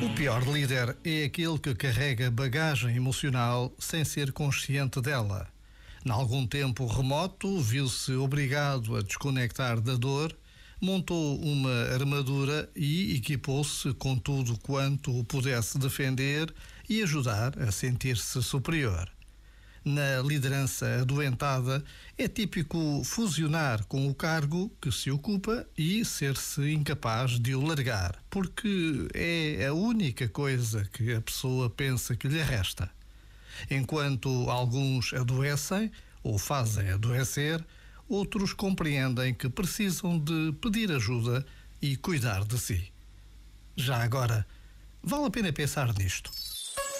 O pior líder é aquele que carrega bagagem emocional sem ser consciente dela. Em algum tempo remoto, viu-se obrigado a desconectar da dor, montou uma armadura e equipou-se com tudo quanto o pudesse defender e ajudar a sentir-se superior na liderança adoentada, é típico fusionar com o cargo que se ocupa e ser-se incapaz de o largar, porque é a única coisa que a pessoa pensa que lhe resta. Enquanto alguns adoecem ou fazem adoecer, outros compreendem que precisam de pedir ajuda e cuidar de si. Já agora, vale a pena pensar nisto.